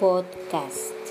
podcast.